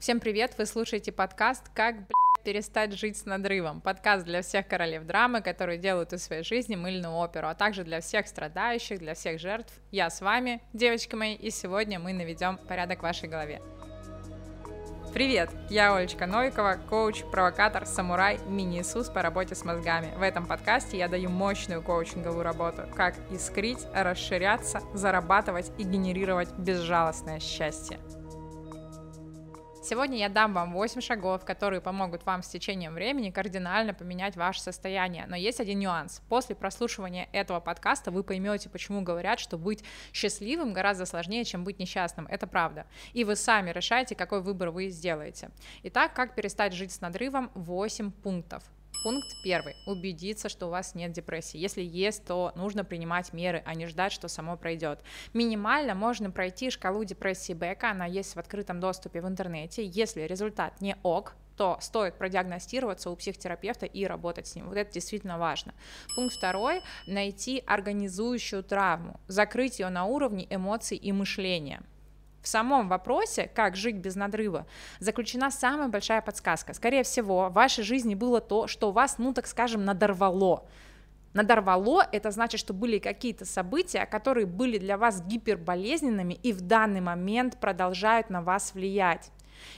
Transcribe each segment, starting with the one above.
Всем привет, вы слушаете подкаст «Как, блядь, перестать жить с надрывом». Подкаст для всех королев драмы, которые делают из своей жизни мыльную оперу, а также для всех страдающих, для всех жертв. Я с вами, девочки мои, и сегодня мы наведем порядок в вашей голове. Привет, я Олечка Новикова, коуч, провокатор, самурай, мини-Иисус по работе с мозгами. В этом подкасте я даю мощную коучинговую работу, как искрить, расширяться, зарабатывать и генерировать безжалостное счастье. Сегодня я дам вам 8 шагов, которые помогут вам с течением времени кардинально поменять ваше состояние. Но есть один нюанс. После прослушивания этого подкаста вы поймете, почему говорят, что быть счастливым гораздо сложнее, чем быть несчастным. Это правда. И вы сами решаете, какой выбор вы сделаете. Итак, как перестать жить с надрывом? 8 пунктов. Пункт первый. Убедиться, что у вас нет депрессии. Если есть, то нужно принимать меры, а не ждать, что само пройдет. Минимально можно пройти шкалу депрессии Бека, она есть в открытом доступе в интернете. Если результат не ок, то стоит продиагностироваться у психотерапевта и работать с ним. Вот это действительно важно. Пункт второй – найти организующую травму, закрыть ее на уровне эмоций и мышления. В самом вопросе, как жить без надрыва, заключена самая большая подсказка. Скорее всего, в вашей жизни было то, что вас, ну так скажем, надорвало. Надорвало – это значит, что были какие-то события, которые были для вас гиперболезненными и в данный момент продолжают на вас влиять.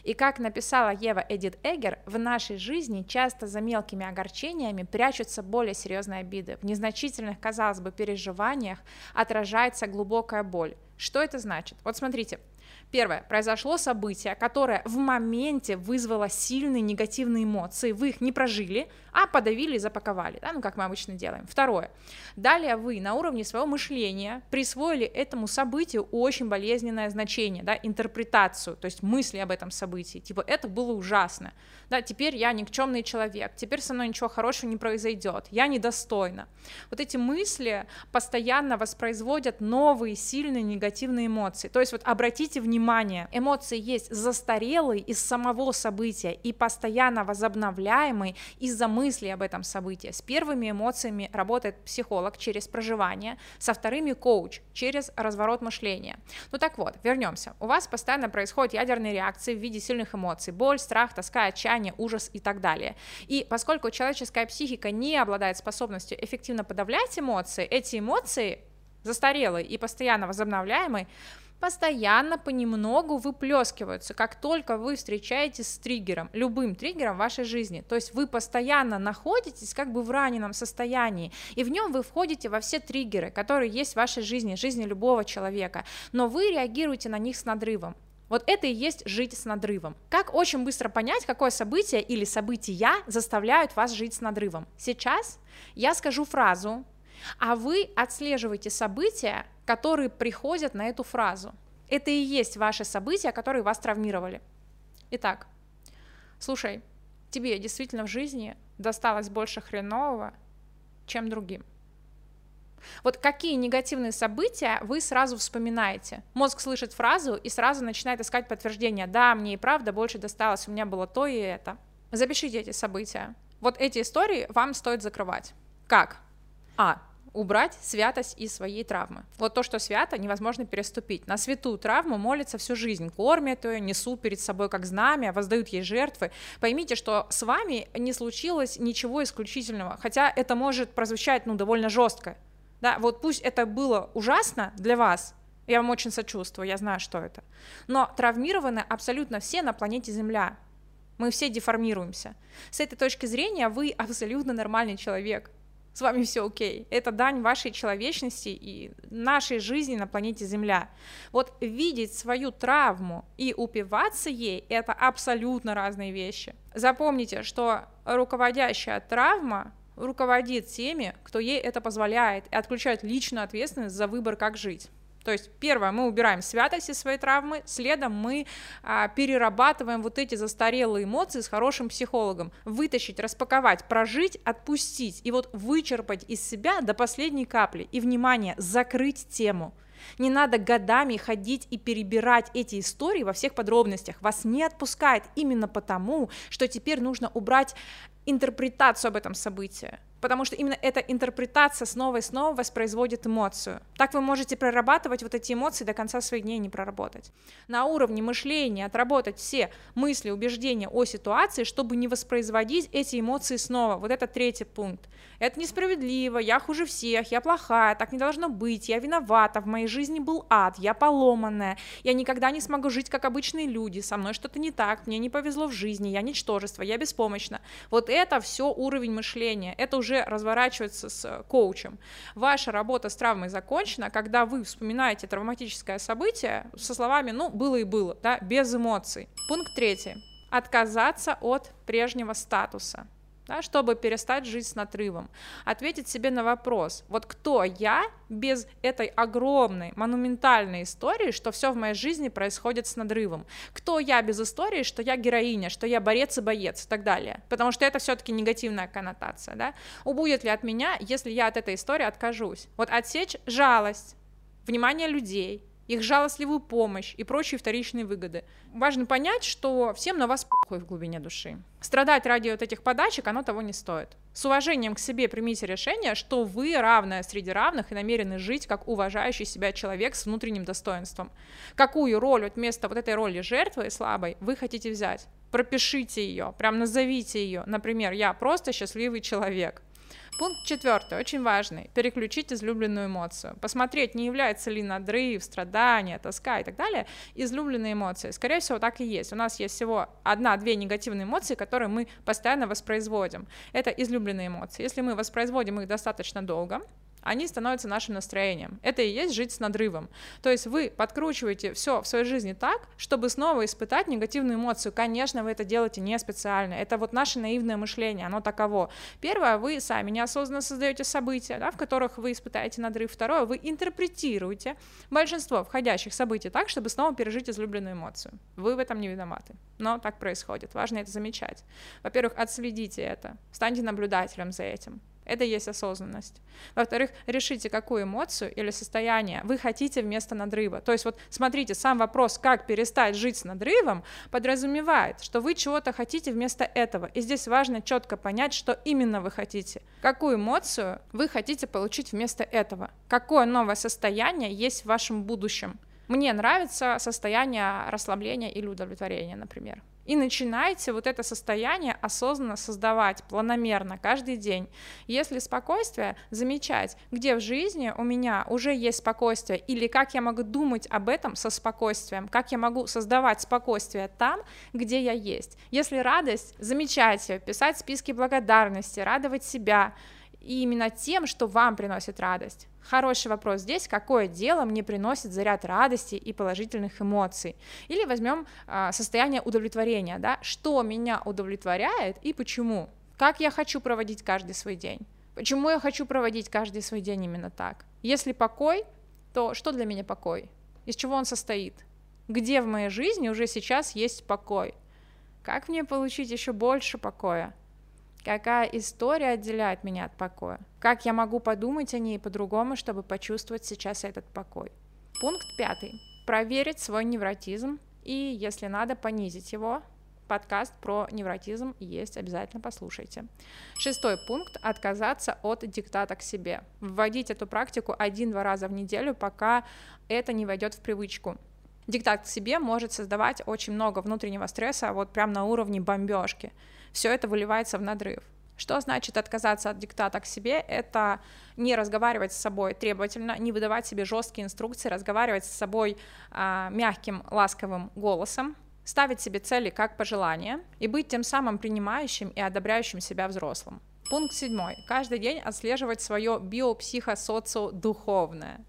И как написала Ева Эдит Эггер, в нашей жизни часто за мелкими огорчениями прячутся более серьезные обиды. В незначительных, казалось бы, переживаниях отражается глубокая боль. Что это значит? Вот смотрите, Первое. Произошло событие, которое в моменте вызвало сильные негативные эмоции. Вы их не прожили, а подавили и запаковали, да, ну как мы обычно делаем. Второе. Далее вы на уровне своего мышления присвоили этому событию очень болезненное значение, да, интерпретацию, то есть мысли об этом событии. Типа это было ужасно, да, теперь я никчемный человек, теперь со мной ничего хорошего не произойдет, я недостойна. Вот эти мысли постоянно воспроизводят новые сильные негативные эмоции. То есть вот обратите внимание внимание. Эмоции есть застарелые из самого события и постоянно возобновляемые из-за мысли об этом событии. С первыми эмоциями работает психолог через проживание, со вторыми коуч через разворот мышления. Ну так вот, вернемся. У вас постоянно происходят ядерные реакции в виде сильных эмоций, боль, страх, тоска, отчаяние, ужас и так далее. И поскольку человеческая психика не обладает способностью эффективно подавлять эмоции, эти эмоции застарелые и постоянно возобновляемые, постоянно понемногу выплескиваются, как только вы встречаетесь с триггером, любым триггером в вашей жизни. То есть вы постоянно находитесь как бы в раненом состоянии, и в нем вы входите во все триггеры, которые есть в вашей жизни, жизни любого человека, но вы реагируете на них с надрывом. Вот это и есть жить с надрывом. Как очень быстро понять, какое событие или события заставляют вас жить с надрывом? Сейчас я скажу фразу, а вы отслеживаете события, которые приходят на эту фразу. Это и есть ваши события, которые вас травмировали. Итак, слушай, тебе действительно в жизни досталось больше хренового, чем другим. Вот какие негативные события вы сразу вспоминаете? Мозг слышит фразу и сразу начинает искать подтверждение. Да, мне и правда больше досталось, у меня было то и это. Запишите эти события. Вот эти истории вам стоит закрывать. Как? А убрать святость из своей травмы. Вот то, что свято, невозможно переступить. На святую травму молятся всю жизнь, кормят ее, несут перед собой как знамя, воздают ей жертвы. Поймите, что с вами не случилось ничего исключительного, хотя это может прозвучать, ну, довольно жестко. Да, вот пусть это было ужасно для вас, я вам очень сочувствую, я знаю, что это. Но травмированы абсолютно все на планете Земля. Мы все деформируемся. С этой точки зрения вы абсолютно нормальный человек с вами все окей. Это дань вашей человечности и нашей жизни на планете Земля. Вот видеть свою травму и упиваться ей – это абсолютно разные вещи. Запомните, что руководящая травма руководит теми, кто ей это позволяет, и отключает личную ответственность за выбор, как жить. То есть, первое, мы убираем святость из своей травмы, следом мы а, перерабатываем вот эти застарелые эмоции с хорошим психологом. Вытащить, распаковать, прожить, отпустить и вот вычерпать из себя до последней капли. И, внимание, закрыть тему. Не надо годами ходить и перебирать эти истории во всех подробностях. Вас не отпускает именно потому, что теперь нужно убрать интерпретацию об этом событии. Потому что именно эта интерпретация снова и снова воспроизводит эмоцию. Так вы можете прорабатывать вот эти эмоции до конца своих дней не проработать. На уровне мышления отработать все мысли, убеждения о ситуации, чтобы не воспроизводить эти эмоции снова. Вот это третий пункт. Это несправедливо, я хуже всех, я плохая, так не должно быть, я виновата, в моей жизни был ад, я поломанная, я никогда не смогу жить как обычные люди, со мной что-то не так, мне не повезло в жизни, я ничтожество, я беспомощна. Вот это все уровень мышления, это уже разворачивается с коучем. Ваша работа с травмой закончена, когда вы вспоминаете травматическое событие со словами «ну, было и было», да, без эмоций. Пункт третий. Отказаться от прежнего статуса да, чтобы перестать жить с надрывом, ответить себе на вопрос, вот кто я без этой огромной, монументальной истории, что все в моей жизни происходит с надрывом, кто я без истории, что я героиня, что я борец и боец и так далее, потому что это все-таки негативная коннотация, да, убудет ли от меня, если я от этой истории откажусь, вот отсечь жалость, внимание людей, их жалостливую помощь и прочие вторичные выгоды. Важно понять, что всем на вас похуй в глубине души. Страдать ради вот этих подачек, оно того не стоит. С уважением к себе примите решение, что вы равная среди равных и намерены жить как уважающий себя человек с внутренним достоинством. Какую роль вот вместо вот этой роли жертвы слабой вы хотите взять? Пропишите ее, прям назовите ее. Например, я просто счастливый человек. Пункт четвертый, очень важный. Переключить излюбленную эмоцию. Посмотреть, не является ли надрыв, страдания, тоска и так далее излюбленной эмоцией. Скорее всего, так и есть. У нас есть всего одна-две негативные эмоции, которые мы постоянно воспроизводим. Это излюбленные эмоции. Если мы воспроизводим их достаточно долго, они становятся нашим настроением. Это и есть жить с надрывом. То есть вы подкручиваете все в своей жизни так, чтобы снова испытать негативную эмоцию. Конечно, вы это делаете не специально. Это вот наше наивное мышление, оно таково. Первое, вы сами неосознанно создаете события, да, в которых вы испытаете надрыв. Второе, вы интерпретируете большинство входящих событий так, чтобы снова пережить излюбленную эмоцию. Вы в этом не виноваты. Но так происходит. Важно это замечать. Во-первых, отследите это. Станьте наблюдателем за этим. Это есть осознанность. Во-вторых, решите, какую эмоцию или состояние вы хотите вместо надрыва. То есть вот смотрите, сам вопрос, как перестать жить с надрывом, подразумевает, что вы чего-то хотите вместо этого. И здесь важно четко понять, что именно вы хотите. Какую эмоцию вы хотите получить вместо этого. Какое новое состояние есть в вашем будущем. Мне нравится состояние расслабления или удовлетворения, например. И начинайте вот это состояние осознанно создавать, планомерно, каждый день. Если спокойствие, замечать, где в жизни у меня уже есть спокойствие, или как я могу думать об этом со спокойствием, как я могу создавать спокойствие там, где я есть. Если радость, замечать ее, писать списки благодарности, радовать себя, и именно тем, что вам приносит радость. Хороший вопрос здесь, какое дело мне приносит заряд радости и положительных эмоций. Или возьмем а, состояние удовлетворения, да, что меня удовлетворяет и почему. Как я хочу проводить каждый свой день. Почему я хочу проводить каждый свой день именно так? Если покой, то что для меня покой? Из чего он состоит? Где в моей жизни уже сейчас есть покой? Как мне получить еще больше покоя? Какая история отделяет меня от покоя? Как я могу подумать о ней по-другому, чтобы почувствовать сейчас этот покой? Пункт пятый. Проверить свой невротизм и, если надо, понизить его. Подкаст про невротизм есть, обязательно послушайте. Шестой пункт – отказаться от диктата к себе. Вводить эту практику один-два раза в неделю, пока это не войдет в привычку. Диктат к себе может создавать очень много внутреннего стресса, вот прям на уровне бомбежки все это выливается в надрыв. Что значит отказаться от диктата к себе? Это не разговаривать с собой требовательно, не выдавать себе жесткие инструкции, разговаривать с собой а, мягким, ласковым голосом, ставить себе цели как пожелания и быть тем самым принимающим и одобряющим себя взрослым. Пункт седьмой. Каждый день отслеживать свое биопсихосоциодуховное.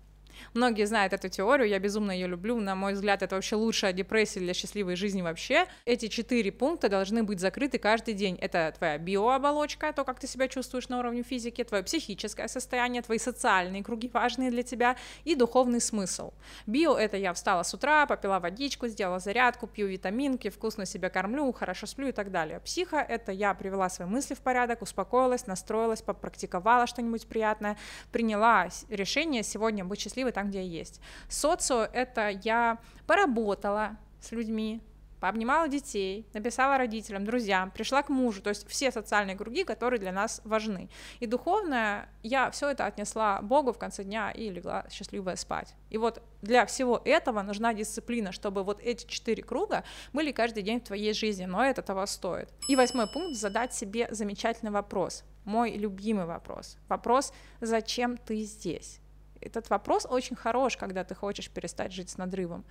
Многие знают эту теорию, я безумно ее люблю. На мой взгляд, это вообще лучшая депрессия для счастливой жизни вообще. Эти четыре пункта должны быть закрыты каждый день. Это твоя биооболочка, то, как ты себя чувствуешь на уровне физики, твое психическое состояние, твои социальные круги важные для тебя и духовный смысл. Био — это я встала с утра, попила водичку, сделала зарядку, пью витаминки, вкусно себя кормлю, хорошо сплю и так далее. Психа — это я привела свои мысли в порядок, успокоилась, настроилась, попрактиковала что-нибудь приятное, приняла решение сегодня быть счастливой там, где я есть. Социо — это я поработала с людьми, пообнимала детей, написала родителям, друзьям, пришла к мужу, то есть все социальные круги, которые для нас важны. И духовное, я все это отнесла Богу в конце дня и легла счастливая спать. И вот для всего этого нужна дисциплина, чтобы вот эти четыре круга были каждый день в твоей жизни, но это того стоит. И восьмой пункт — задать себе замечательный вопрос, мой любимый вопрос. Вопрос, зачем ты здесь? Этот вопрос очень хорош, когда ты хочешь перестать жить с надрывом.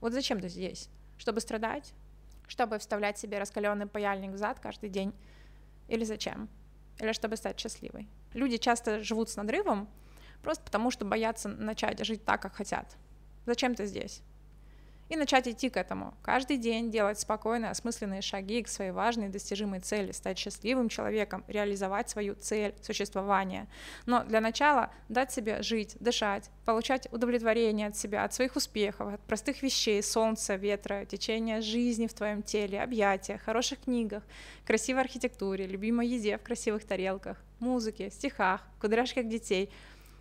Вот зачем ты здесь? Чтобы страдать? Чтобы вставлять себе раскаленный паяльник в зад каждый день? Или зачем? Или чтобы стать счастливой? Люди часто живут с надрывом просто потому, что боятся начать жить так, как хотят. Зачем ты здесь? И начать идти к этому. Каждый день делать спокойные, осмысленные шаги к своей важной достижимой цели, стать счастливым человеком, реализовать свою цель существования. Но для начала дать себе жить, дышать, получать удовлетворение от себя, от своих успехов, от простых вещей, солнца, ветра, течения жизни в твоем теле, объятия, хороших книгах, красивой архитектуре, любимой еде в красивых тарелках, музыке, стихах, кудряшках детей —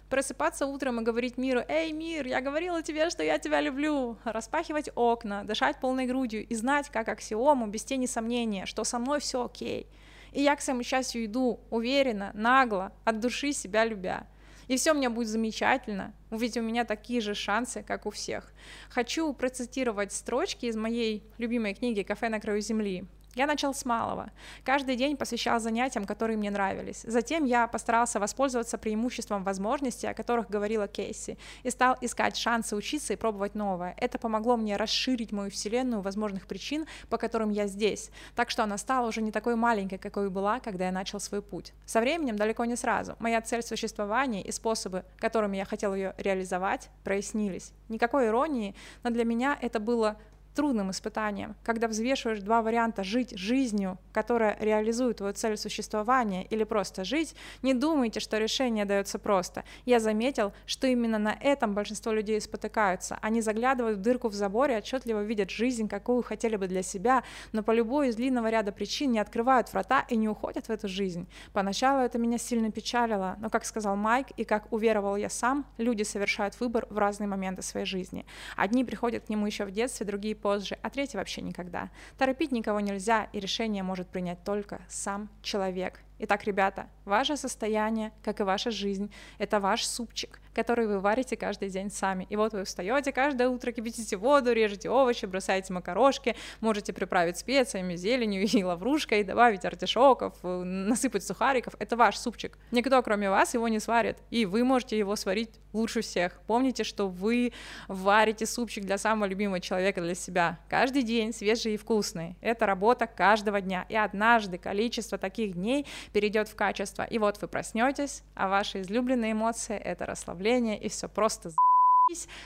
просыпаться утром и говорить миру, «Эй, мир, я говорила тебе, что я тебя люблю», распахивать окна, дышать полной грудью и знать, как аксиому, без тени сомнения, что со мной все окей. И я к своему счастью иду, уверенно, нагло, от души себя любя. И все у меня будет замечательно, ведь у меня такие же шансы, как у всех. Хочу процитировать строчки из моей любимой книги «Кафе на краю земли». Я начал с малого. Каждый день посвящал занятиям, которые мне нравились. Затем я постарался воспользоваться преимуществом возможностей, о которых говорила Кейси, и стал искать шансы учиться и пробовать новое. Это помогло мне расширить мою вселенную возможных причин, по которым я здесь. Так что она стала уже не такой маленькой, какой была, когда я начал свой путь. Со временем, далеко не сразу, моя цель существования и способы, которыми я хотел ее реализовать, прояснились. Никакой иронии, но для меня это было трудным испытанием, когда взвешиваешь два варианта жить жизнью, которая реализует твою цель существования, или просто жить, не думайте, что решение дается просто. Я заметил, что именно на этом большинство людей спотыкаются. Они заглядывают в дырку в заборе, отчетливо видят жизнь, какую хотели бы для себя, но по любой из длинного ряда причин не открывают врата и не уходят в эту жизнь. Поначалу это меня сильно печалило, но, как сказал Майк, и как уверовал я сам, люди совершают выбор в разные моменты своей жизни. Одни приходят к нему еще в детстве, другие позже, а третий вообще никогда. Торопить никого нельзя, и решение может принять только сам человек. Итак, ребята, ваше состояние, как и ваша жизнь, это ваш супчик, который вы варите каждый день сами. И вот вы встаете каждое утро, кипятите воду, режете овощи, бросаете макарошки, можете приправить специями, зеленью и лаврушкой, добавить артишоков, э, насыпать сухариков. Это ваш супчик. Никто, кроме вас, его не сварит. И вы можете его сварить лучше всех. Помните, что вы варите супчик для самого любимого человека, для себя. Каждый день свежий и вкусный. Это работа каждого дня. И однажды количество таких дней перейдет в качество. И вот вы проснетесь, а ваши излюбленные эмоции — это расслабление, и все просто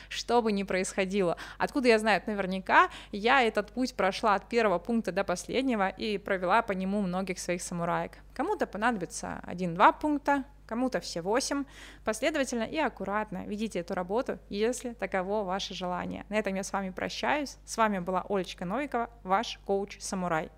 что бы ни происходило. Откуда я знаю наверняка, я этот путь прошла от первого пункта до последнего и провела по нему многих своих самураек. Кому-то понадобится один-два пункта, кому-то все восемь. Последовательно и аккуратно ведите эту работу, если таково ваше желание. На этом я с вами прощаюсь. С вами была Олечка Новикова, ваш коуч-самурай.